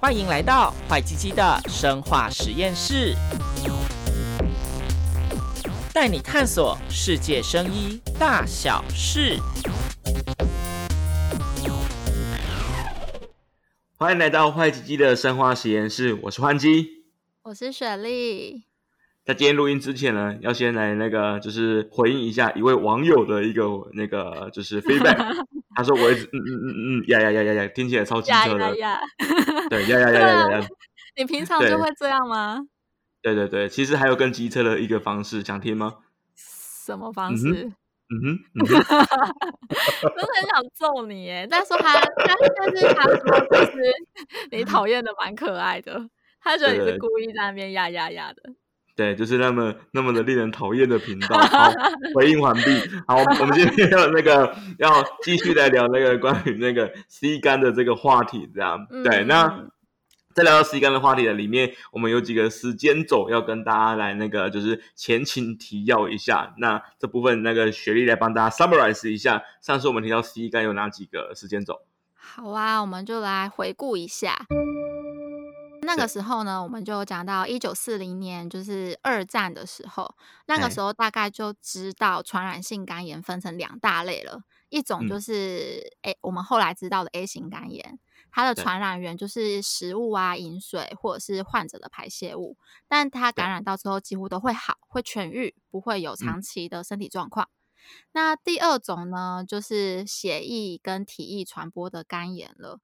欢迎来到坏鸡鸡的生化实验室，带你探索世界生医大小事。欢迎来到坏鸡鸡的生化实验室，我是欢鸡，我是雪莉。在今天录音之前呢，要先来那个，就是回应一下一位网友的一个那个，就是 feedback。他说我一直嗯嗯嗯嗯呀呀呀呀呀，听起来超机车的。呀呀对呀呀呀呀呀。你平常就会这样吗？对对对，其实还有更机车的一个方式，想听吗？什么方式？嗯哼，嗯哼，真的很想揍你耶！但是他，但是但是他说，就是你讨厌的蛮可爱的，他觉得你是故意在那边呀呀呀的。对，就是那么那么的令人讨厌的频道。好，回应完毕。好，我们今天要那个要继续来聊那个关于那个 C 肝的这个话题，这样。嗯、对，那在聊到 C 肝的话题的里面，我们有几个时间轴要跟大家来那个就是前情提要一下。那这部分那个雪莉来帮大家 summarize 一下，上次我们提到 C 肝有哪几个时间轴？好啊，我们就来回顾一下。那个时候呢，我们就讲到一九四零年，就是二战的时候。那个时候大概就知道传染性肝炎分成两大类了，一种就是诶，我们后来知道的 A 型肝炎，它的传染源就是食物啊、饮水或者是患者的排泄物，但它感染到之后几乎都会好，会痊愈，不会有长期的身体状况。那第二种呢，就是血液跟体液传播的肝炎了。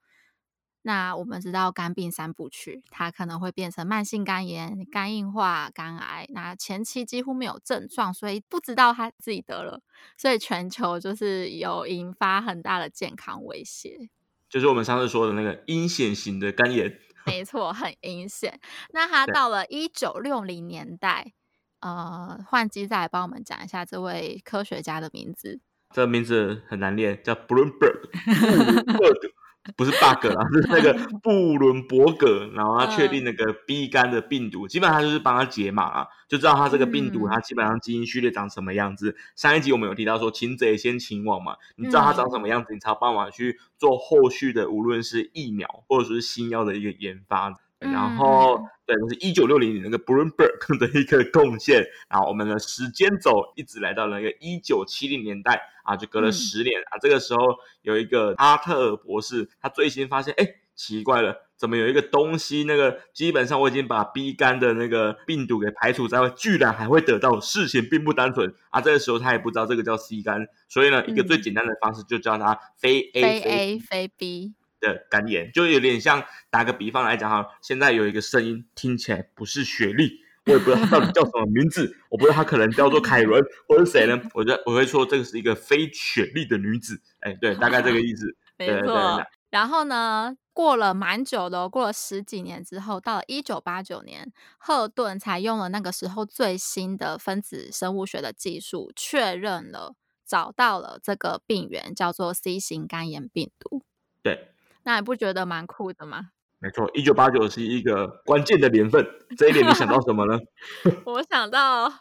那我们知道肝病三部曲，它可能会变成慢性肝炎、肝硬化、肝癌。那前期几乎没有症状，所以不知道他自己得了，所以全球就是有引发很大的健康威胁。就是我们上次说的那个阴险型的肝炎，没错，很阴险。那他到了一九六零年代，呃，换机再来帮我们讲一下这位科学家的名字。这个名字很难念，叫 Bloomberg。不是 bug 啦，是那个布伦伯格，然后他确定那个 B 肝的病毒，基本上就是帮他解码啊，就知道他这个病毒他基本上基因序列长什么样子。上一集我们有提到说，擒贼先擒王嘛，你知道它长什么样子，你才有办法去做后续的，无论是疫苗或者说是新药的一个研发。然后，对，就是一九六零年那个 Bloomberg 的一个贡献。然后，我们的时间轴一直来到了那个一九七零年代啊，就隔了十年、嗯、啊。这个时候有一个阿特尔博士，他最新发现，哎，奇怪了，怎么有一个东西？那个基本上我已经把 B 肝的那个病毒给排除在外，居然还会得到，事情并不单纯啊。这个时候他也不知道这个叫 C 肝，所以呢，一个最简单的方式就叫它非 A 非 A 非 B。的肝炎就有点像，打个比方来讲哈，现在有一个声音听起来不是雪莉，我也不知道他到底叫什么名字，我不知道他可能叫做凯伦或者谁呢？我觉得我会说这个是一个非雪莉的女子，哎，对，大概这个意思。没错。然后呢，过了蛮久的，过了十几年之后，到了一九八九年，赫顿才用了那个时候最新的分子生物学的技术，确认了找到了这个病原，叫做 C 型肝炎病毒。对。那你不觉得蛮酷的吗？没错，一九八九是一个关键的年份。这一点你想到什么呢？我想到，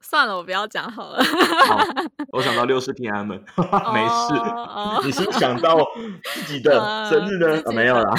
算了，我不要讲好了。好，我想到六四天安门，没事。哦、你是想到自己的 生日呢？没有啦。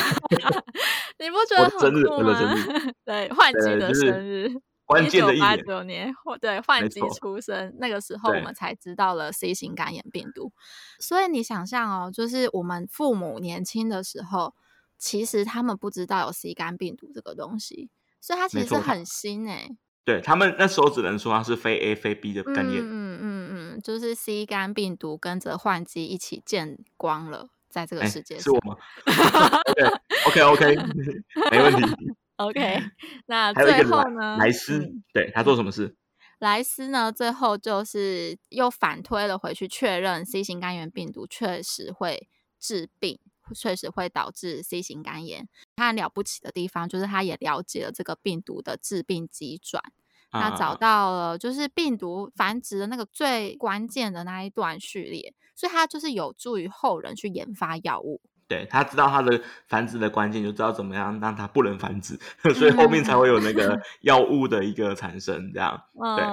你不觉得很酷吗？生日对，换季的生日。就是关键的一八九年，对，换季出生那个时候，我们才知道了 C 型肝炎病毒。所以你想象哦，就是我们父母年轻的时候，其实他们不知道有 C 肝病毒这个东西，所以它其实是很新诶。对，他们那时候只能说它是非 A 非 B 的肝炎。嗯嗯嗯，就是 C 肝病毒跟着换季一起见光了，在这个世界上。是我吗？OK OK OK，没问题。OK，那最后呢？莱斯，嗯、对他做什么事？莱斯呢？最后就是又反推了回去，确认 C 型肝炎病毒确实会致病，确实会导致 C 型肝炎。他很了不起的地方就是他也了解了这个病毒的致病机转，他找到了就是病毒繁殖的那个最关键的那一段序列，所以他就是有助于后人去研发药物。对，他知道他的繁殖的关键，就知道怎么样让它不能繁殖，所以后面才会有那个药物的一个产生，这样。对。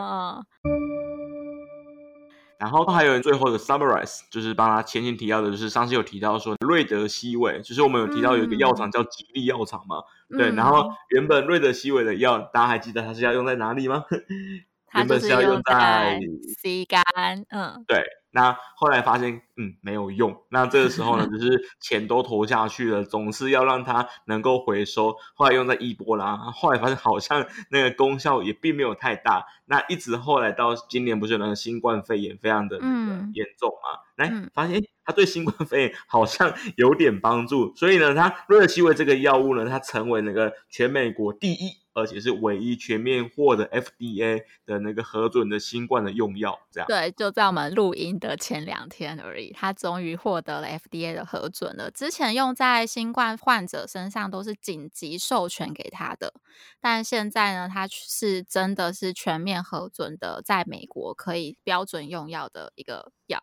然后还有最后的 summarize，就是帮他前情提要的，就是上次有提到说瑞德西韦，就是我们有提到有一个药厂叫吉利药厂嘛，嗯、对，然后原本瑞德西韦的药，大家还记得它是要用在哪里吗？原本是要用在 C 肝，嗯，对。那后来发现，嗯，没有用。那这个时候呢，就是钱都投下去了，总是要让它能够回收。后来用在伊波拉，后来发现好像 那个功效也并没有太大。那一直后来到今年，不是有那个新冠肺炎非常的那个严重嘛？来、嗯、发现，它对新冠肺炎好像有点帮助。所以呢，它瑞德西韦这个药物呢，它成为那个全美国第一。而且是唯一全面获得 FDA 的那个核准的新冠的用药，这样。对，就在我们录音的前两天而已，它终于获得了 FDA 的核准了。之前用在新冠患者身上都是紧急授权给他的，但现在呢，它是真的是全面核准的，在美国可以标准用药的一个药。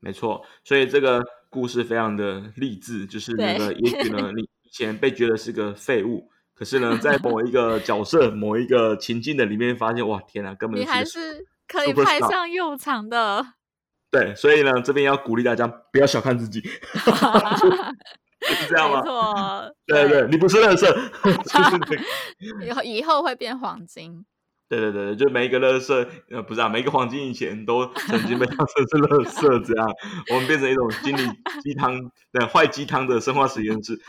没错，所以这个故事非常的励志，就是那个也许呢，你以前被觉得是个废物。可是呢，在某一个角色、某一个情境的里面，发现哇，天哪，根本你还是可以派上用场的。对，所以呢，这边要鼓励大家不要小看自己，是这样吗？没错，对对对，你不是垃圾，以后以后会变黄金。对对对，就每一个垃圾，呃，不是啊，每一个黄金以前都曾经被当成是垃圾，这样，我们变成一种心理鸡汤，对，坏鸡汤的生化实验室。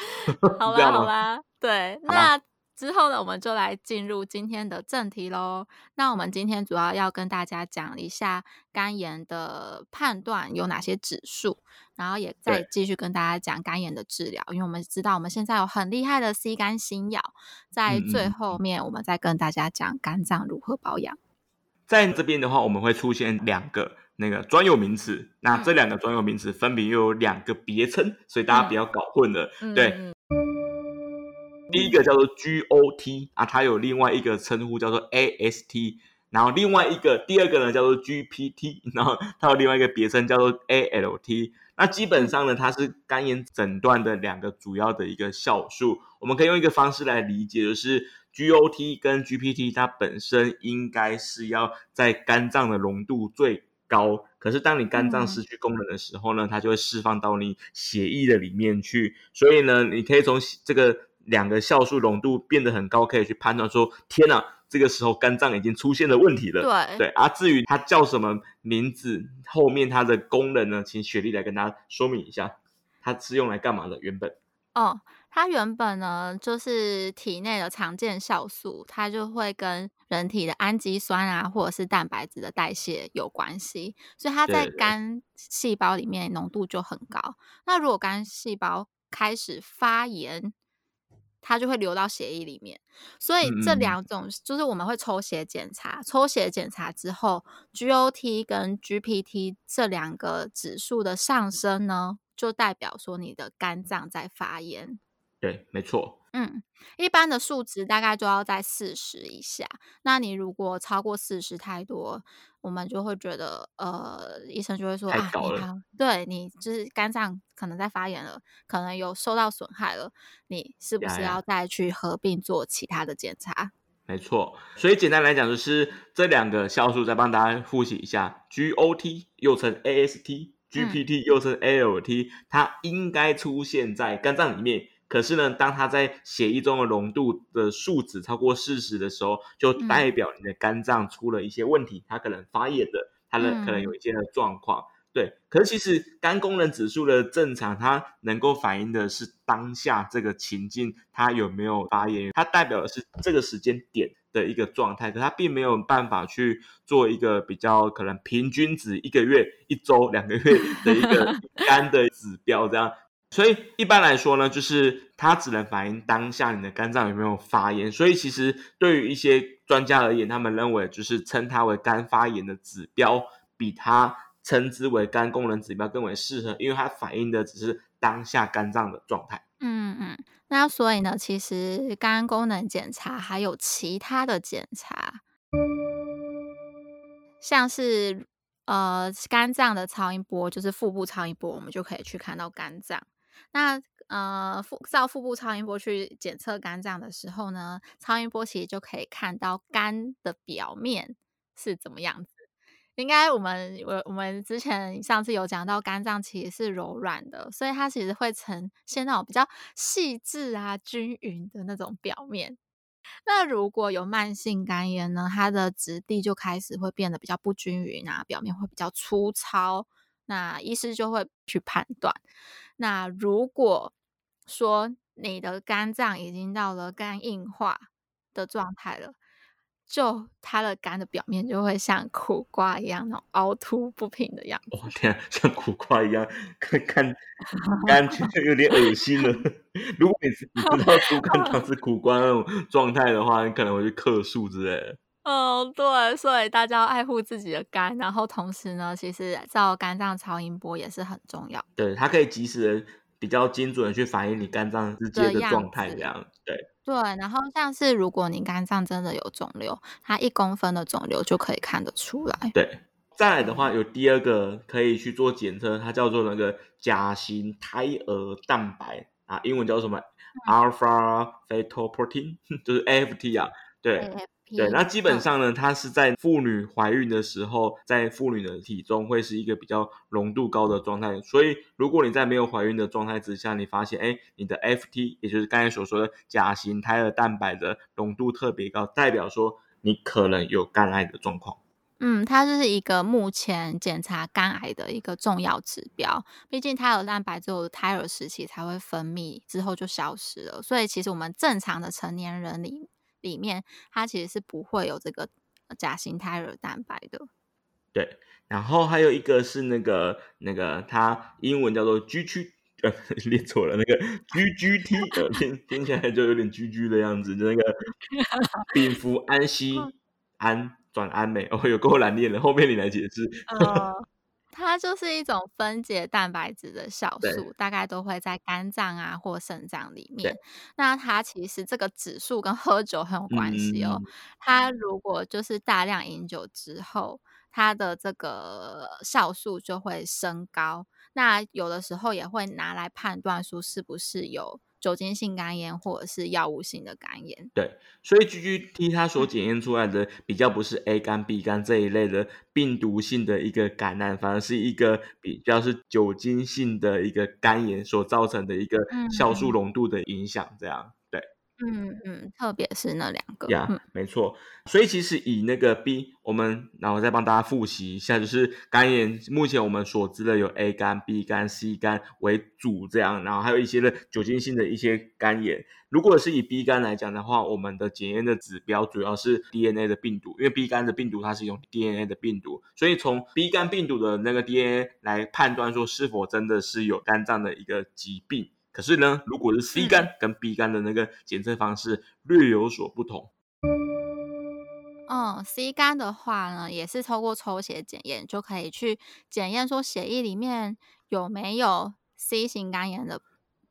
好啦好啦，对，那。之后呢，我们就来进入今天的正题喽。那我们今天主要要跟大家讲一下肝炎的判断有哪些指数，然后也再继续跟大家讲肝炎的治疗。因为我们知道我们现在有很厉害的 C 肝新药，在最后面我们再跟大家讲肝脏如何保养。在这边的话，我们会出现两个那个专有名词，那这两个专有名词分别又有两个别称，所以大家不要搞混了。嗯、对。嗯第一个叫做 GOT 啊，它有另外一个称呼叫做 AST，然后另外一个第二个呢叫做 GPT，然后它有另外一个别称叫做 ALT。那基本上呢，它是肝炎诊断的两个主要的一个项数。我们可以用一个方式来理解，就是 GOT 跟 GPT 它本身应该是要在肝脏的浓度最高，可是当你肝脏失去功能的时候呢，它就会释放到你血液的里面去。所以呢，你可以从这个。两个酵素浓度变得很高，可以去判断说，天哪，这个时候肝脏已经出现了问题了。对对，而、啊、至于它叫什么名字，后面它的功能呢？请雪莉来跟大家说明一下，它是用来干嘛的？原本哦，它原本呢就是体内的常见酵素，它就会跟人体的氨基酸啊，或者是蛋白质的代谢有关系，所以它在肝细胞里面浓度就很高。那如果肝细胞开始发炎，它就会流到血液里面，所以这两种就是我们会抽血检查，嗯、抽血检查之后，GOT 跟 GPT 这两个指数的上升呢，就代表说你的肝脏在发炎。对，没错。嗯，一般的数值大概就要在四十以下。那你如果超过四十太多，我们就会觉得，呃，医生就会说啊，你对你就是肝脏可能在发炎了，可能有受到损害了，你是不是要再去合并做其他的检查？没错。所以简单来讲，就是这两个酵素再帮大家复习一下：GOT 又称 AST，GPT 又称 ALT，它应该出现在肝脏里面。可是呢，当它在血液中的浓度的数值超过四十的时候，就代表你的肝脏出了一些问题，它可能发炎的，它的可能有一些的状况。对，可是其实肝功能指数的正常，它能够反映的是当下这个情境，它有没有发炎，它代表的是这个时间点的一个状态，可它并没有办法去做一个比较可能平均值一个月、一周、两个月的一个 肝的指标这样。所以一般来说呢，就是它只能反映当下你的肝脏有没有发炎。所以其实对于一些专家而言，他们认为就是称它为肝发炎的指标，比它称之为肝功能指标更为适合，因为它反映的只是当下肝脏的状态。嗯嗯，那所以呢，其实肝功能检查还有其他的检查，像是呃肝脏的超音波，就是腹部超音波，我们就可以去看到肝脏。那呃，腹照腹部超音波去检测肝脏的时候呢，超音波其实就可以看到肝的表面是怎么样子。应该我们我我们之前上次有讲到，肝脏其实是柔软的，所以它其实会呈现那种比较细致啊、均匀的那种表面。那如果有慢性肝炎呢，它的质地就开始会变得比较不均匀啊，表面会比较粗糙。那医师就会去判断。那如果说你的肝脏已经到了肝硬化的状态了。就它的肝的表面就会像苦瓜一样那种凹凸不平的样子。哦天啊，像苦瓜一样，看看肝就有点恶心了。如果你你知道猪肝汤是苦瓜那种状态的话，你可能会去克数之类的。嗯，对，所以大家要爱护自己的肝，然后同时呢，其实照肝脏超音波也是很重要。对，它可以及时的、比较精准的去反映你肝脏直接的状态，这样对。对，然后像是如果你肝脏真的有肿瘤，它一公分的肿瘤就可以看得出来。对，再来的话有第二个可以去做检测，它叫做那个甲型胎儿蛋白啊，英文叫什么、嗯、？Alpha Fetoprotein，就是 AFT 啊，对。对，那基本上呢，它是在妇女怀孕的时候，在妇女的体重会是一个比较浓度高的状态。所以，如果你在没有怀孕的状态之下，你发现，哎，你的 FT，也就是刚才所说的甲型胎儿蛋白的浓度特别高，代表说你可能有肝癌的状况。嗯，它就是一个目前检查肝癌的一个重要指标。毕竟胎儿蛋白只有胎儿时期才会分泌，之后就消失了。所以，其实我们正常的成年人里。里面它其实是不会有这个假型胎儿蛋白的。对，然后还有一个是那个那个它英文叫做 G G 呃，念错了，那个 G G T 呃，听听起来就有点 G G 的样子，就那个丙福氨醯胺转氨酶哦，有够难念的，后面你来解释。呃 它就是一种分解蛋白质的酵素，大概都会在肝脏啊或肾脏里面。那它其实这个指数跟喝酒很有关系哦。嗯、它如果就是大量饮酒之后，它的这个酵素就会升高。那有的时候也会拿来判断说是不是有。酒精性肝炎或者是药物性的肝炎，对，所以 GGT 它所检验出来的比较不是 A 肝、B 肝这一类的病毒性的一个感染，反而是一个比较是酒精性的一个肝炎所造成的一个酵素浓度的影响，这样。嗯嗯嗯，特别是那两个呀，yeah, 嗯、没错。所以其实以那个 B，我们然后再帮大家复习一下，就是肝炎目前我们所知的有 A 肝、B 肝、C 肝为主这样，然后还有一些的酒精性的一些肝炎。如果是以 B 肝来讲的话，我们的检验的指标主要是 DNA 的病毒，因为 B 肝的病毒它是用 DNA 的病毒，所以从 B 肝病毒的那个 DNA 来判断说是否真的是有肝脏的一个疾病。可是呢，如果是 C 肝跟 B 肝的那个检测方式略有所不同。嗯，C 肝的话呢，也是透过抽血检验就可以去检验说血液里面有没有 C 型肝炎的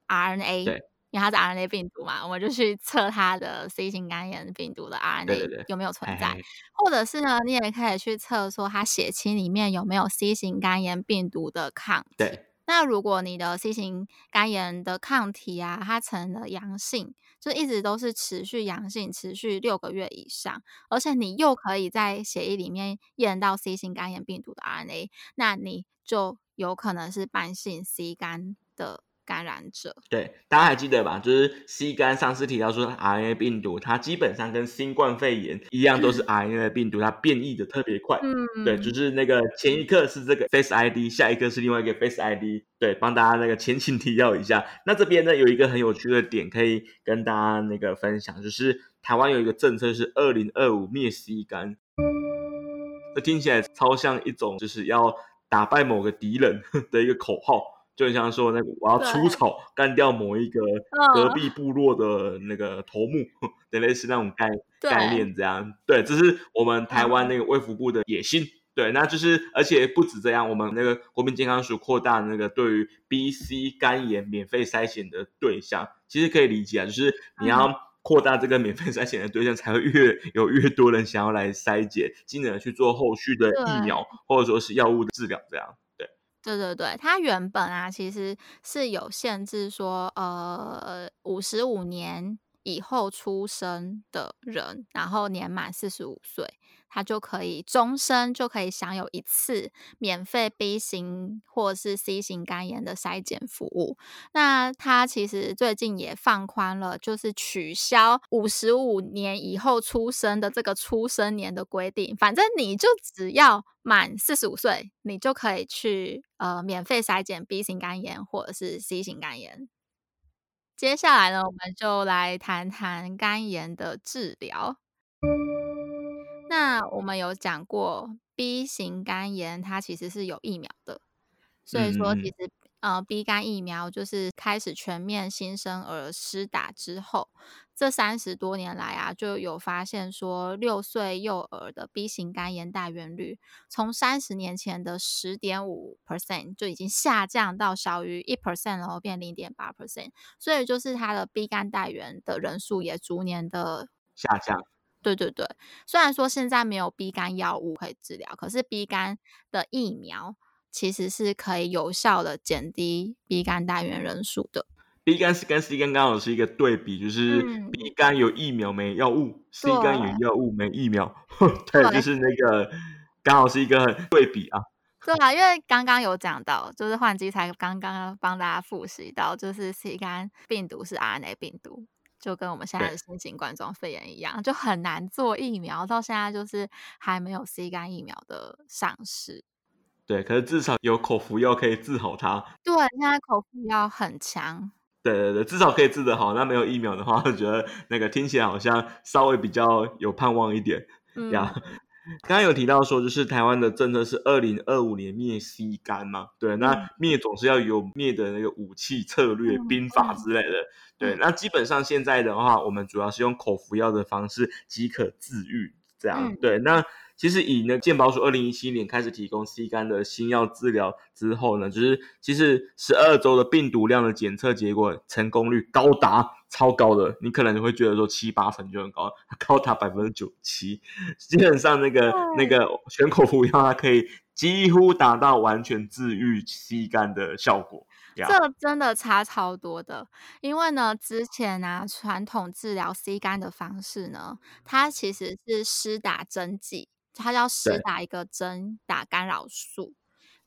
RNA。对，因为它是 RNA 病毒嘛，我们就去测它的 C 型肝炎病毒的 RNA 有没有存在。或者是呢，你也可以去测说它血清里面有没有 C 型肝炎病毒的抗体。对。那如果你的 C 型肝炎的抗体啊，它成了阳性，就一直都是持续阳性，持续六个月以上，而且你又可以在血液里面验到 C 型肝炎病毒的 RNA，那你就有可能是慢性 C 肝的。感染者，对，大家还记得吧？就是 C 肝上次提到说 RNA 病毒，它基本上跟新冠肺炎一样，都是 RNA 的病毒，它变异的特别快。嗯，对，就是那个前一刻是这个 Face ID，下一刻是另外一个 Face ID。对，帮大家那个前情提要一下。那这边呢，有一个很有趣的点可以跟大家那个分享，就是台湾有一个政策是二零二五灭 C 肝，这听起来超像一种就是要打败某个敌人的一个口号。就像说那个，我要出草干掉某一个隔壁部落的那个头目，对、嗯，类似那种概概念这样。对，这是我们台湾那个卫福部的野心。嗯、对，那就是而且不止这样，我们那个国民健康署扩大那个对于 B、C 肝炎免费筛选的对象，其实可以理解啊，就是你要扩大这个免费筛检的对象，才会越有越多人想要来筛检，进而去做后续的疫苗或者说是药物的治疗这样。对对对，它原本啊其实是有限制说，呃，五十五年以后出生的人，然后年满四十五岁，他就可以终身就可以享有一次免费 B 型或是 C 型肝炎的筛检服务。那他其实最近也放宽了，就是取消五十五年以后出生的这个出生年的规定，反正你就只要满四十五岁，你就可以去呃免费筛检 B 型肝炎或者是 C 型肝炎。接下来呢，我们就来谈谈肝炎的治疗。那我们有讲过，B 型肝炎它其实是有疫苗的，所以说其实。呃，B 肝疫苗就是开始全面新生儿施打之后，这三十多年来啊，就有发现说，六岁幼儿的 B 型肝炎带原率从三十年前的十点五 percent 就已经下降到小于一 percent，然后变零点八 percent，所以就是它的 B 肝带原的人数也逐年的下降。对对对，虽然说现在没有 B 肝药物可以治疗，可是 B 肝的疫苗。其实是可以有效的减低 B 肝带原人数的。B 肝是跟 C 肝刚好是一个对比，就是 B 肝有疫苗没药物，嗯，C 肝有药物没疫苗，对，对，就是那个刚好是一个对比啊。对啊，因为刚刚有讲到，就是换机才刚刚帮大家复习到，就是 C 肝病毒是 RNA 病毒，就跟我们现在的新型冠状肺炎一样，就很难做疫苗，到现在就是还没有 C 肝疫苗的上市。对，可是至少有口服药可以治好它。对，现在口服药很强。对对对，至少可以治得好。那没有疫苗的话，我觉得那个听起来好像稍微比较有盼望一点。嗯，呀，刚刚有提到说，就是台湾的政策是二零二五年灭 C 肝嘛？对，那灭总是要有灭的那个武器、策略、嗯、兵法之类的。对，那基本上现在的话，我们主要是用口服药的方式即可治愈。这样，嗯、对，那。其实以呢，健保署二零一七年开始提供 C 肝的新药治疗之后呢，就是其实十二周的病毒量的检测结果成功率高达超高的，你可能就会觉得说七八成就很高，高达百分之九十七，基本上那个那个全口服药它可以几乎达到完全治愈 C 肝的效果。这真的差超多的，因为呢，之前啊传统治疗 C 肝的方式呢，它其实是施打针剂。它要施打一个针，打干扰素，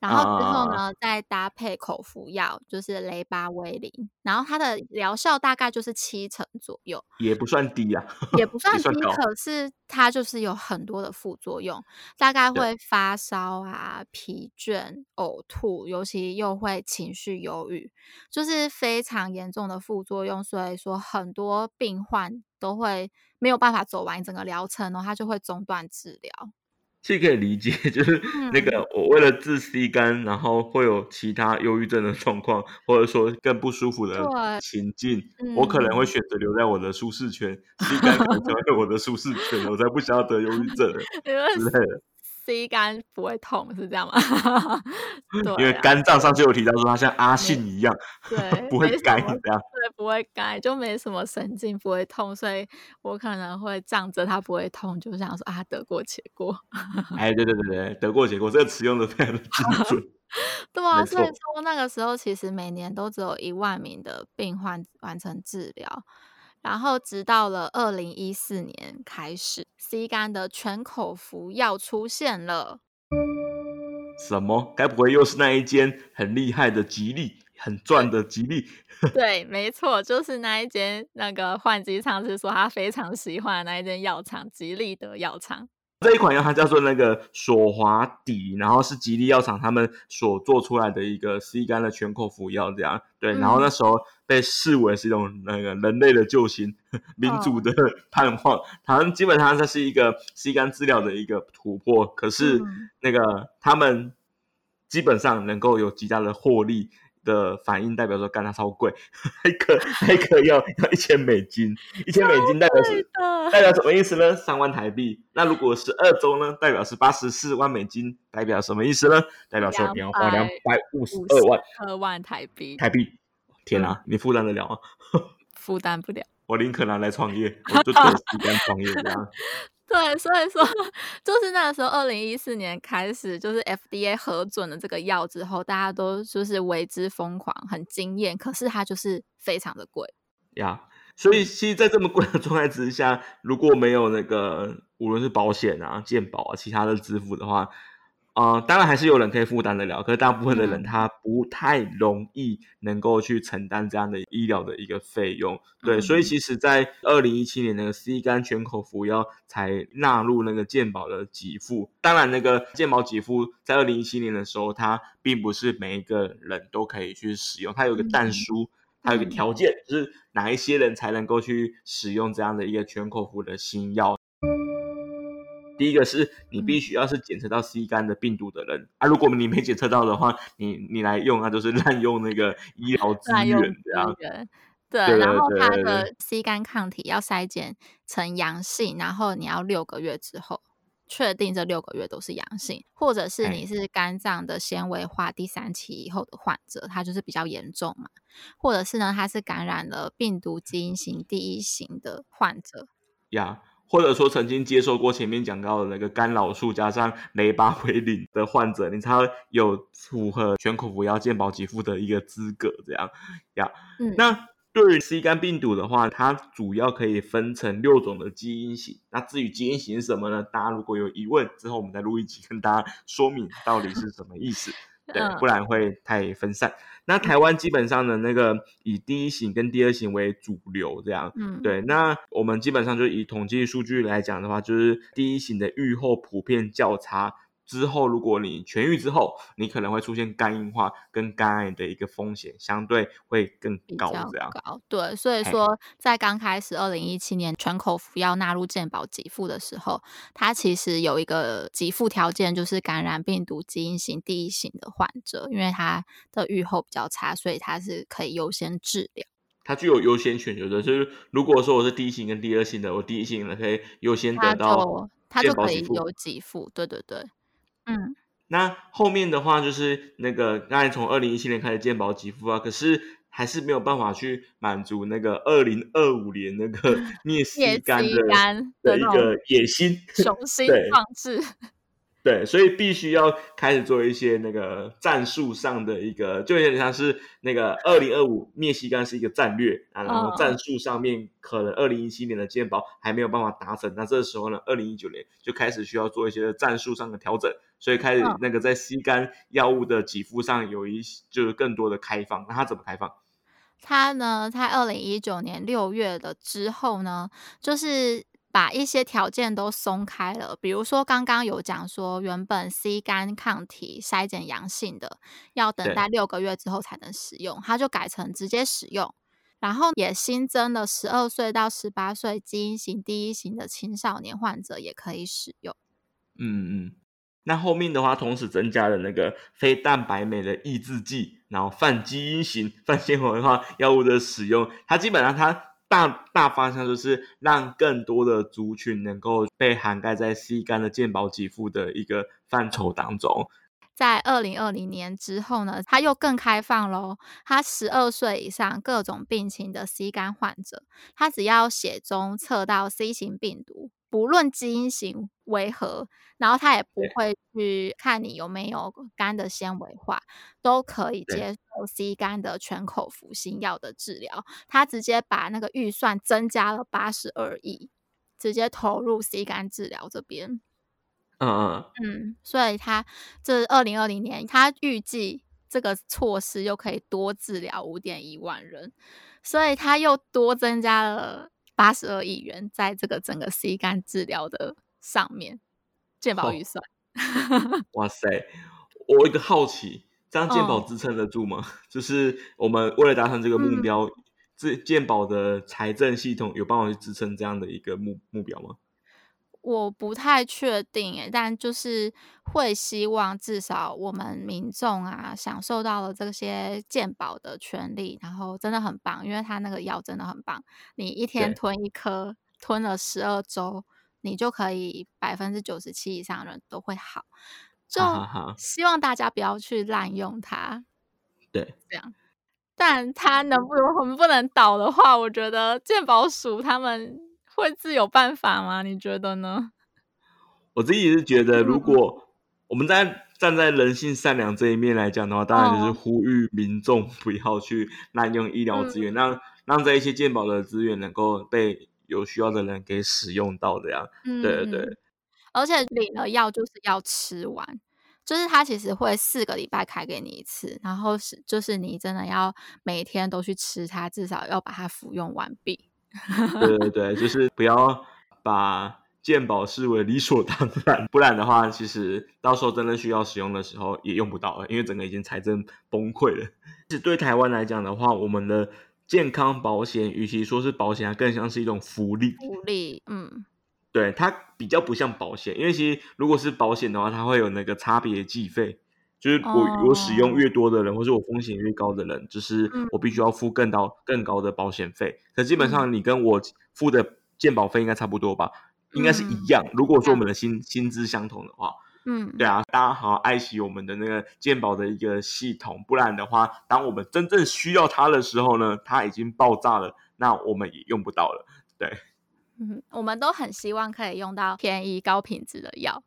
然后之后呢，再搭配口服药，就是雷巴威林，然后它的疗效大概就是七成左右，也不算低啊，也不算低，可是它就是有很多的副作用，大概会发烧啊、疲倦、呕吐，尤其又会情绪忧郁，就是非常严重的副作用，所以说很多病患都会没有办法走完整个疗程，然后他就会中断治疗。其实可以理解，就是那个我为了治 C 肝，然后会有其他忧郁症的状况，或者说更不舒服的情境，我可能会选择留在我的舒适圈，C 肝可能成为我的舒适圈，我才不想要得忧郁症 之类的。C 肝不会痛是这样吗？对、啊，因为肝脏上就有提到说它像阿信一样，对，不会干这样，对，不会改就没什么神经不会痛，所以我可能会仗着它不会痛，就想说啊，得过且过。哎，对对对对，得过且过，这个词用的非常的精准。对啊，所以说那个时候其实每年都只有一万名的病患完成治疗。然后，直到了二零一四年开始，C 肝的全口服药出现了。什么？该不会又是那一间很厉害的吉利，很赚的吉利？对，没错，就是那一间。那个换机上次说他非常喜欢的那一间药厂——吉利的药厂。这一款药它叫做那个索华迪，然后是吉利药厂他们所做出来的一个 C 肝的全口服药，这样对。然后那时候被视为是一种那个人类的救星，民主的 盼望。好像基本上这是一个 C 肝治疗的一个突破，可是那个他们基本上能够有极大的获利。的反应代表说，干它超贵，一颗一颗要要一千美金，一千美金代表是代表什么意思呢？三万台币。那如果十二周呢？代表是八十四万美金，代表什么意思呢？代表说你要花两百五十二万二万台币。台币，天哪，嗯、你负担得了吗？负担不了。我宁可拿来创业，我就做时间创业这样。对，所以说 就是那个时候，二零一四年开始，就是 FDA 核准了这个药之后，大家都就是为之疯狂，很惊艳。可是它就是非常的贵呀。所以其实，在这么贵的状态之下，如果没有那个无论是保险啊、健保啊、其他的支付的话。啊、呃，当然还是有人可以负担得了，可是大部分的人他不太容易能够去承担这样的医疗的一个费用。对，所以其实，在二零一七年那个 C 肝全口服药才纳入那个健保的给付。当然，那个健保给付在二零一七年的时候，它并不是每一个人都可以去使用，它有个但书，它有个条件，就是哪一些人才能够去使用这样的一个全口服的新药。第一个是你必须要是检测到 C 肝的病毒的人、嗯、啊，如果你没检测到的话，你你来用啊，就是滥用那个医疗 资源这样。对，对，然后它的 C 肝抗体要筛检成阳性，然后你要六个月之后确定这六个月都是阳性，或者是你是肝脏的纤维化第三期以后的患者，他就是比较严重嘛，或者是呢，他是感染了病毒基因型第一型的患者。呀。或者说曾经接受过前面讲到的那个干扰素加上雷巴韦林的患者，你才有符合全口服药健保给付的一个资格，这样呀。嗯，那对于 C 肝病毒的话，它主要可以分成六种的基因型。那至于基因型是什么呢？大家如果有疑问，之后我们再录一集跟大家说明到底是什么意思。对，不然会太分散。那台湾基本上的那个以第一型跟第二型为主流，这样。嗯，对。那我们基本上就以统计数据来讲的话，就是第一型的预后普遍较差。之后，如果你痊愈之后，你可能会出现肝硬化跟肝癌的一个风险，相对会更高。这样高，对。所以说，在刚开始二零一七年全口服药纳入健保给付的时候，它其实有一个给付条件，就是感染病毒基因型第一型的患者，因为他的预后比较差，所以他是可以优先治疗。它具有优先权，有的就是如果说我是第一型跟第二型的，我第一型的可以优先得到它就，它就可以有给付。对对对。嗯，那后面的话就是那个刚才从二零一七年开始健保给付啊，可是还是没有办法去满足那个二零二五年那个 灭 C 肝的一个野心，雄心壮志。对，所以必须要开始做一些那个战术上的一个，就有点像是那个二零二五灭西干是一个战略啊，然后战术上面可能二零一七年的健保还没有办法达成，那这时候呢，二零一九年就开始需要做一些战术上的调整，所以开始那个在吸肝药物的给付上有一就是更多的开放，那它怎么开放？它呢，在二零一九年六月的之后呢，就是。把一些条件都松开了，比如说刚刚有讲说，原本 C 肝抗体筛检阳性的，要等待六个月之后才能使用，它就改成直接使用。然后也新增了十二岁到十八岁基因型第一型的青少年患者也可以使用。嗯嗯，那后面的话，同时增加了那个非蛋白酶的抑制剂，然后泛基因型、泛纤维化药物的使用，它基本上它。大大方向就是让更多的族群能够被涵盖在 C 肝的健保给付的一个范畴当中。在二零二零年之后呢，它又更开放喽。他十二岁以上各种病情的 C 肝患者，他只要血中测到 C 型病毒。不论基因型为何，然后他也不会去看你有没有肝的纤维化，都可以接受 C 肝的全口服新药的治疗。他直接把那个预算增加了八十二亿，直接投入 C 肝治疗这边。嗯嗯嗯，所以他这二零二零年，他预计这个措施又可以多治疗五点一万人，所以他又多增加了。八十二亿元在这个整个 C 肝治疗的上面，健保预算。哇塞！我一个好奇，这样健保支撑得住吗？哦、就是我们为了达成这个目标，这、嗯、健保的财政系统有办法去支撑这样的一个目目标吗？我不太确定诶，但就是会希望至少我们民众啊，享受到了这些健保的权利，然后真的很棒，因为它那个药真的很棒，你一天吞一颗，吞了十二周，你就可以百分之九十七以上的人都会好，就希望大家不要去滥用它。对，这样，但它能不能我们不能倒的话，我觉得健保署他们。会自有办法吗？你觉得呢？我自己是觉得，如果我们在站在人性善良这一面来讲的话，当然就是呼吁民众不要去滥用医疗资源。那、嗯、让这一些健保的资源能够被有需要的人给使用到这样。嗯，对对对。而且领了药就是要吃完，就是他其实会四个礼拜开给你一次，然后是就是你真的要每天都去吃它，至少要把它服用完毕。对对对，就是不要把健保视为理所当然，不然的话，其实到时候真的需要使用的时候也用不到了，因为整个已经财政崩溃了。其实对台湾来讲的话，我们的健康保险与其说是保险，它更像是一种福利。福利，嗯。对，它比较不像保险，因为其实如果是保险的话，它会有那个差别计费，就是我、oh. 我使用越多的人，或是我风险越高的人，就是我必须要付更高更高的保险费。可基本上你跟我付的健保费应该差不多吧？应该是一样。如果说我们的薪薪资相同的话，嗯，对啊，大家好好爱惜我们的那个鉴保的一个系统，不然的话，当我们真正需要它的时候呢，它已经爆炸了，那我们也用不到了，对。嗯，我们都很希望可以用到便宜高品质的药，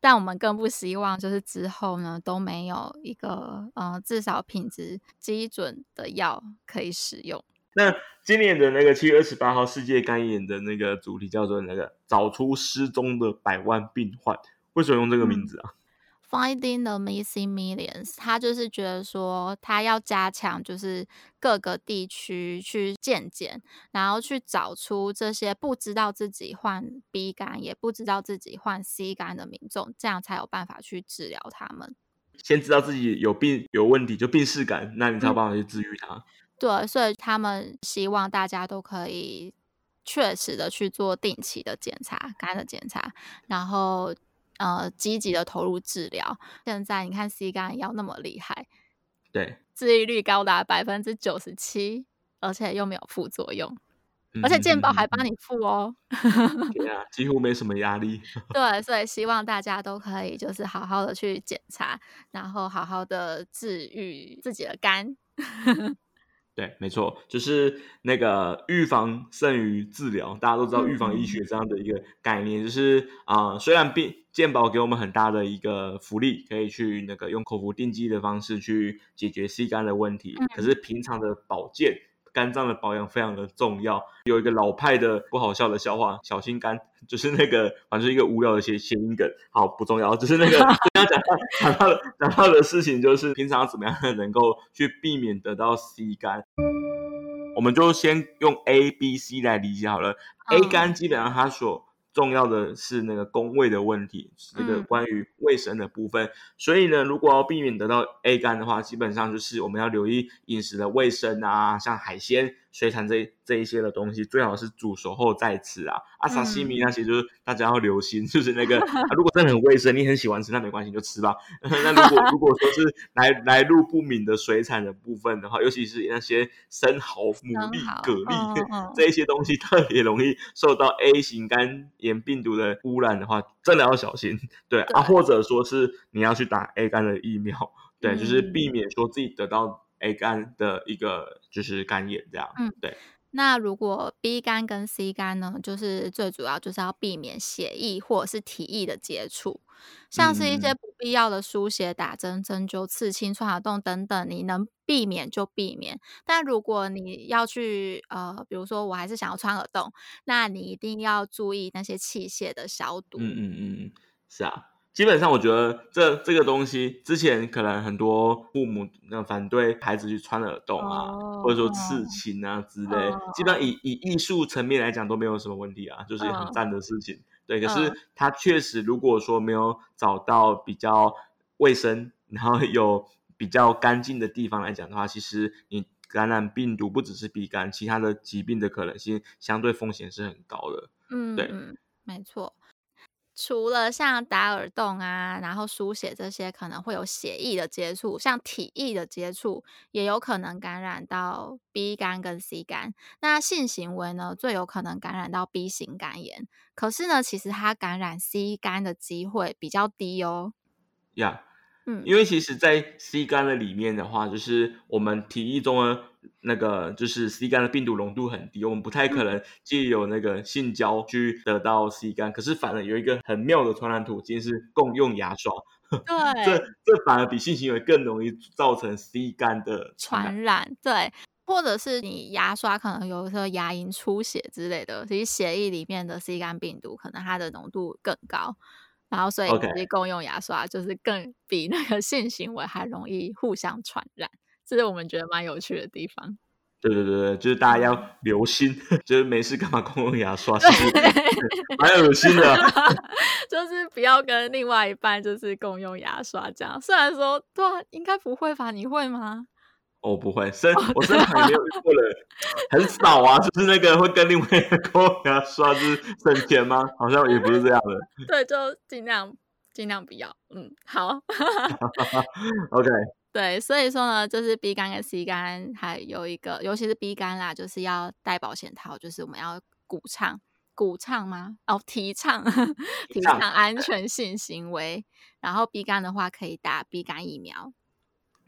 但我们更不希望就是之后呢都没有一个呃至少品质基准的药可以使用。那今年的那个七月二十八号世界肝炎的那个主题叫做那个找出失踪的百万病患，为什么用这个名字啊？嗯 Finding the missing millions，他就是觉得说，他要加强就是各个地区去健检，然后去找出这些不知道自己患 B 肝，也不知道自己患 C 肝的民众，这样才有办法去治疗他们。先知道自己有病有问题，就病识感，那你才有办法去治愈他。嗯。对，所以他们希望大家都可以确实的去做定期的检查，肝的检查，然后。呃，积极的投入治疗。现在你看 C 肝药那么厉害，对，治愈率高达百分之九十七，而且又没有副作用，嗯、而且健保还帮你付哦。对啊，几乎没什么压力。对，所以希望大家都可以就是好好的去检查，然后好好的治愈自己的肝。对，没错，就是那个预防胜于治疗。大家都知道预防医学这样的一个概念，嗯、就是啊、呃，虽然病健保给我们很大的一个福利，可以去那个用口服定剂的方式去解决 C 肝的问题，嗯、可是平常的保健。肝脏的保养非常的重要。有一个老派的不好笑的笑话，小心肝 就是那个，反正一个无聊的谐谐音梗，好不重要。就是那个 刚刚讲到讲到的讲到的事情，就是平常怎么样能够去避免得到 C 肝。我们就先用 A、B、C 来理解好了。A 肝基本上它所重要的是那个宫位的问题，这个关于卫生的部分。嗯、所以呢，如果要避免得到 A 肝的话，基本上就是我们要留意饮食的卫生啊，像海鲜。水产这这一些的东西，最好是煮熟后再吃啊。阿萨西米那些就是大家要留心，就是那个、啊、如果真的很卫生，你很喜欢吃，那没关系，你就吃吧。那如果如果说是来来路不明的水产的部分的话，尤其是那些生蚝、牡蛎、蛤蜊、嗯、这一些东西，特别容易受到 A 型肝炎病毒的污染的话，真的要小心。对，对啊，或者说是你要去打 A 肝的疫苗，对，就是避免说自己得到。A 肝的一个就是肝炎这样，嗯，对。那如果 B 肝跟 C 肝呢，就是最主要就是要避免血液或者是体液的接触，像是一些不必要的输血、打针、针灸、刺青、穿耳洞等等，你能避免就避免。但如果你要去呃，比如说我还是想要穿耳洞，那你一定要注意那些器械的消毒。嗯嗯嗯，是啊。基本上，我觉得这这个东西之前可能很多父母那反对孩子去穿耳洞啊，oh, 或者说刺青啊之类。Oh. 基本上以以艺术层面来讲都没有什么问题啊，就是很赞的事情。Oh. 对，可是他确实如果说没有找到比较卫生，然后有比较干净的地方来讲的话，其实你感染病毒不只是鼻肝，其他的疾病的可能性相对风险是很高的。嗯，对，没错。除了像打耳洞啊，然后书写这些可能会有血液的接触，像体液的接触也有可能感染到 B 肝跟 C 肝。那性行为呢，最有可能感染到 B 型肝炎。可是呢，其实它感染 C 肝的机会比较低哦。呀。嗯，因为其实，在 C 肝的里面的话，就是我们体液中的那个，就是 C 肝的病毒浓度很低，我们不太可能借由那个性交去得到 C 肝。可是，反而有一个很妙的传染途径是共用牙刷。对，这这反而比性行为更容易造成 C 肝的传染。传染。对。或者是你牙刷可能有时候牙龈出血之类的，其实血液里面的 C 肝病毒可能它的浓度更高，然后所以其实共用牙刷就是更比那个性行为还容易互相传染，这是我们觉得蛮有趣的地方。对对对对，就是大家要留心，就是没事干嘛共用牙刷，是是蛮恶心的。就是不要跟另外一半就是共用牙刷这样。虽然说对啊，应该不会吧？你会吗？我、哦、不会，身我身旁也没有遇过人，很少啊。就是那个会跟另外一个共用牙刷，就是省钱吗？好像也不是这样的。对，就尽量尽量不要。嗯，好。OK。对，所以说呢，就是 B 肝跟 C 肝还有一个，尤其是 B 肝啦，就是要戴保险套，就是我们要鼓倡，鼓倡吗？哦，提倡，提倡安全性行为。然后 B 肝的话，可以打 B 肝疫苗。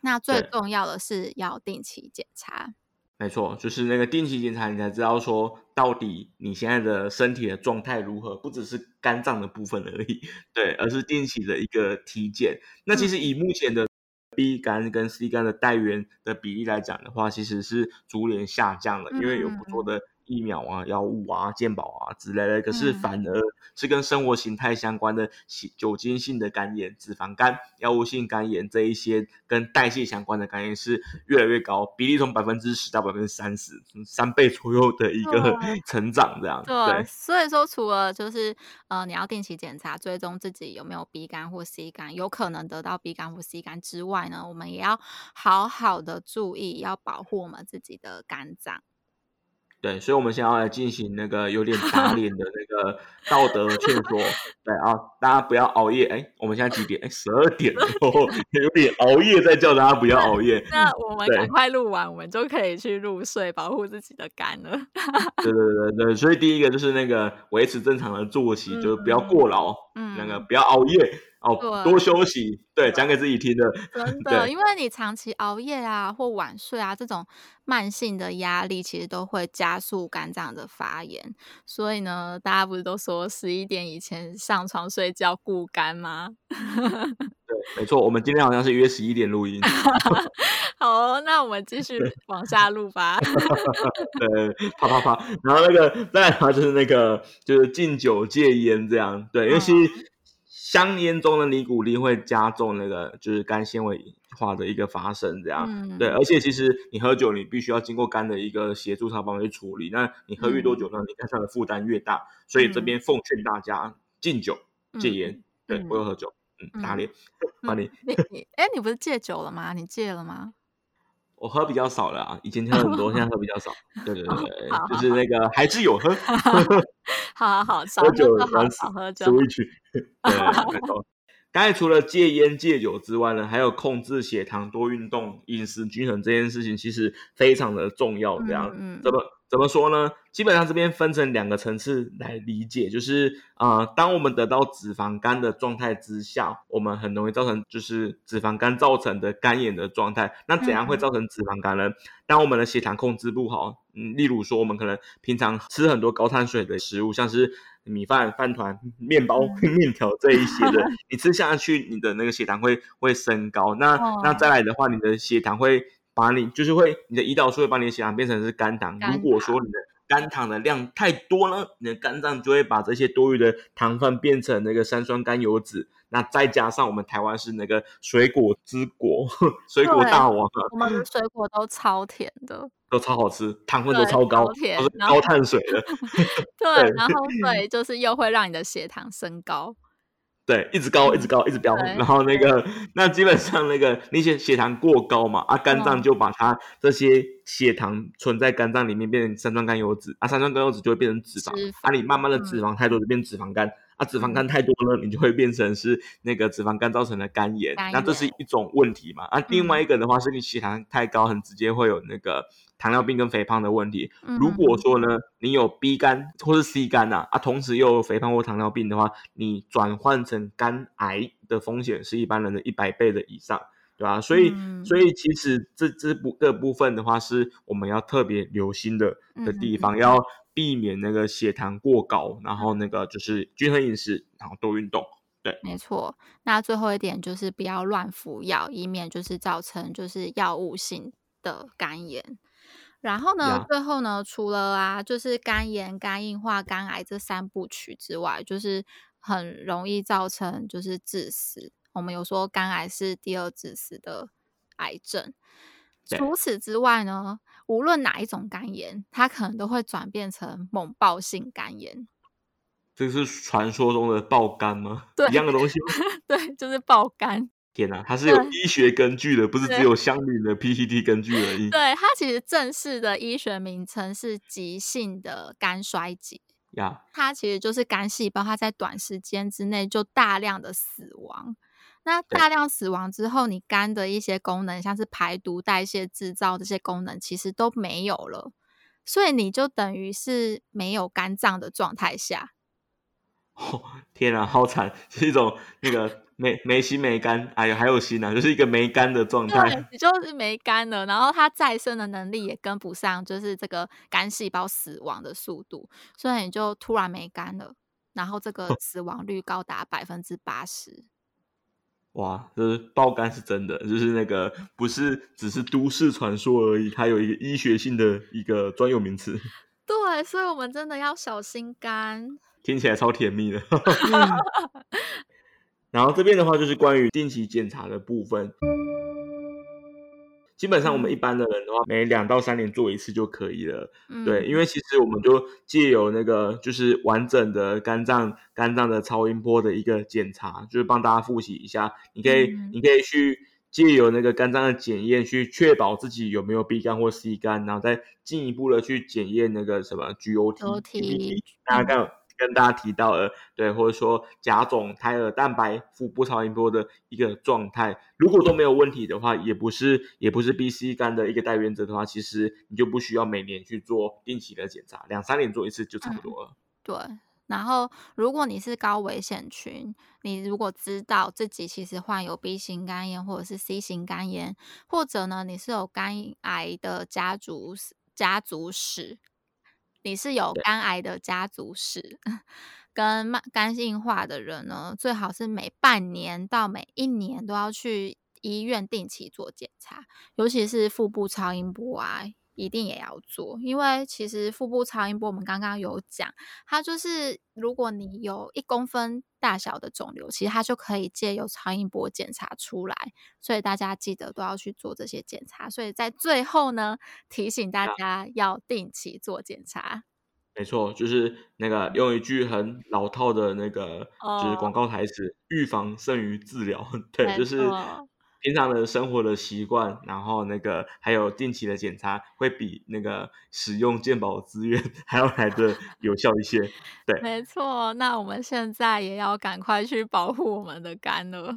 那最重要的是要定期检查。没错，就是那个定期检查，你才知道说到底你现在的身体的状态如何，不只是肝脏的部分而已，对，而是定期的一个体检。那其实以目前的 B 肝跟 C 肝的带源的比例来讲的话，其实是逐年下降了，因为有不错的疫苗啊、药物啊、健保啊之类的。可是反而是跟生活形态相关的酒精性的肝炎、脂肪肝、药物性肝炎这一些跟代谢相关的肝炎是越来越高，比例从百分之十到百分之三十，三倍左右的一个 成长这样。对，对，所以说除了就是呃你要定期检查，追踪自己有没有 B 肝或 C 肝，有可能得到 B 肝或 C 肝之外呢，我们也要好好的注意，要保护我们自己的肝脏。对，所以，我们现在要来进行那个有点打脸的那个道德劝说。对啊，大家不要熬夜。哎，我们现在几点？哎，十二点哦，有点熬夜，在叫大家不要熬夜。那我们赶快录完，我们就可以去入睡，保护自己的肝了。对对对对，所以第一个就是那个维持正常的作息，嗯、就是不要过劳，嗯，那个不要熬夜。哦，多休息，对，讲给自己听的，真的，因为你长期熬夜啊，或晚睡啊，这种慢性的压力，其实都会加速肝脏的发炎。所以呢，大家不是都说十一点以前上床睡觉顾肝吗？对，没错，我们今天好像是约十一点录音。好，那我们继续往下录吧。对，啪啪啪，然后那个再来就是那个就是禁酒戒烟这样，对，因为其实。香烟中的尼古丁会加重那个就是肝纤维化的一个发生，这样、嗯、对，而且其实你喝酒，你必须要经过肝的一个协助，它帮你去处理。那你喝越多酒呢，嗯、你肝上的负担越大。所以这边奉劝大家禁酒戒烟，嗯、对，不要喝酒，嗯，打脸，把你你你，哎，你不是戒酒了吗？你戒了吗？我喝比较少了啊，以前喝很多，现在喝比较少。对对对，就是那个还是有喝。好好好，少喝酒，少喝酒。Switch，对，没错。刚才除了戒烟戒酒之外呢，还有控制血糖、多运动、饮食均衡这件事情，其实非常的重要。这样，嗯，怎么？怎么说呢？基本上这边分成两个层次来理解，就是啊、呃，当我们得到脂肪肝的状态之下，我们很容易造成就是脂肪肝造成的肝炎的状态。那怎样会造成脂肪肝呢？嗯、当我们的血糖控制不好，嗯，例如说我们可能平常吃很多高碳水的食物，像是米饭、饭团、面包、嗯、面条这一些的，你吃下去，你的那个血糖会会升高。那、哦、那再来的话，你的血糖会。把你就是会，你的胰岛素会把你的血糖变成是。肝糖。如果说你的肝糖的量太多了，你的肝脏就会把这些多余的糖分变成那个三酸甘油脂。那再加上我们台湾是那个水果之国，水果大王，我们的水果都超甜的，都超好吃，糖分都超高，超甜，都是高碳水的。对，然后对，就是又会让你的血糖升高。对，一直高，一直高，一直飙，然后那个，那基本上那个你血血糖过高嘛，啊，肝脏就把它这些血糖存在肝脏里面变成三酸甘油脂，啊，三酸甘油脂就会变成脂肪，啊，你慢慢的脂肪太多就变脂肪肝，嗯、啊，脂肪肝太多了，你就会变成是那个脂肪肝造成的肝炎，那这是一种问题嘛，啊，另外一个的话是你血糖太高，很直接会有那个。糖尿病跟肥胖的问题，如果说呢，你有 B 肝或是 C 肝呐，啊，同时又有肥胖或糖尿病的话，你转换成肝癌的风险是一般人的一百倍的以上，对吧？所以，嗯、所以其实这这部这部分的话，是我们要特别留心的的地方，嗯、要避免那个血糖过高，然后那个就是均衡饮食，然后多运动，对，没错。那最后一点就是不要乱服药，以免就是造成就是药物性的肝炎。然后呢最后呢，除了啊，就是肝炎、肝硬化、肝癌这三部曲之外，就是很容易造成就是致死。我们有说肝癌是第二致死的癌症。除此之外呢，无论哪一种肝炎，它可能都会转变成猛暴性肝炎。这是传说中的爆肝吗？对，一样的东西吗？对，就是爆肝。天哪，它是有医学根据的，不是只有相邻的 PCT 根据而已。对，它其实正式的医学名称是急性的肝衰竭。呀、它其实就是肝细胞，它在短时间之内就大量的死亡。那大量死亡之后，你肝的一些功能，像是排毒、代谢、制造这些功能，其实都没有了。所以你就等于是没有肝脏的状态下。哦，天啊，好惨，是一种那个。没没心没肝，哎呀，还有心呢、啊，就是一个没肝的状态。你就是没肝了，然后它再生的能力也跟不上，就是这个肝细胞死亡的速度，所以你就突然没肝了，然后这个 死亡率高达百分之八十。哇，就是爆肝是真的，就是那个不是只是都市传说而已，它有一个医学性的一个专有名词。对，所以我们真的要小心肝。听起来超甜蜜的。然后这边的话就是关于定期检查的部分，基本上我们一般的人的话，每两到三年做一次就可以了。嗯、对，因为其实我们就借由那个就是完整的肝脏肝脏的超音波的一个检查，就是帮大家复习一下。你可以、嗯、你可以去借由那个肝脏的检验，去确保自己有没有 B 肝或 C 肝，然后再进一步的去检验那个什么 GOT，大家看。跟大家提到了，对，或者说甲种胎儿蛋白腹部超音波的一个状态，如果都没有问题的话，也不是也不是 B、C 肝的一个带原则的话，其实你就不需要每年去做定期的检查，两三年做一次就差不多了。嗯、对，然后如果你是高危险群，你如果知道自己其实患有 B 型肝炎或者是 C 型肝炎，或者呢你是有肝癌的家族家族史。你是有肝癌的家族史，跟慢肝硬化的人呢，最好是每半年到每一年都要去医院定期做检查，尤其是腹部超音波啊。一定也要做，因为其实腹部超音波我们刚刚有讲，它就是如果你有一公分大小的肿瘤，其实它就可以借由超音波检查出来，所以大家记得都要去做这些检查。所以在最后呢，提醒大家要定期做检查。没错，就是那个用一句很老套的那个就是广告台词：“预防胜于治疗。” 对，就是。平常的生活的习惯，然后那个还有定期的检查，会比那个使用健保资源 还要来的有效一些。对，没错。那我们现在也要赶快去保护我们的肝了。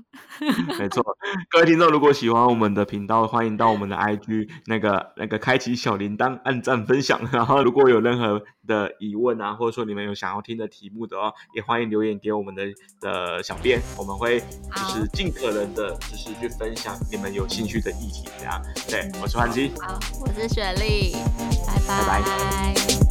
没错，各位听众，如果喜欢我们的频道，欢迎到我们的 IG 那个那个开启小铃铛，按赞分享。然后如果有任何的疑问啊，或者说你们有想要听的题目的话，也欢迎留言给我们的的小编，我们会就是尽可能的，就是去分。想你们有兴趣的议题，这样对，我是환基，好，我是雪莉，拜拜。拜拜。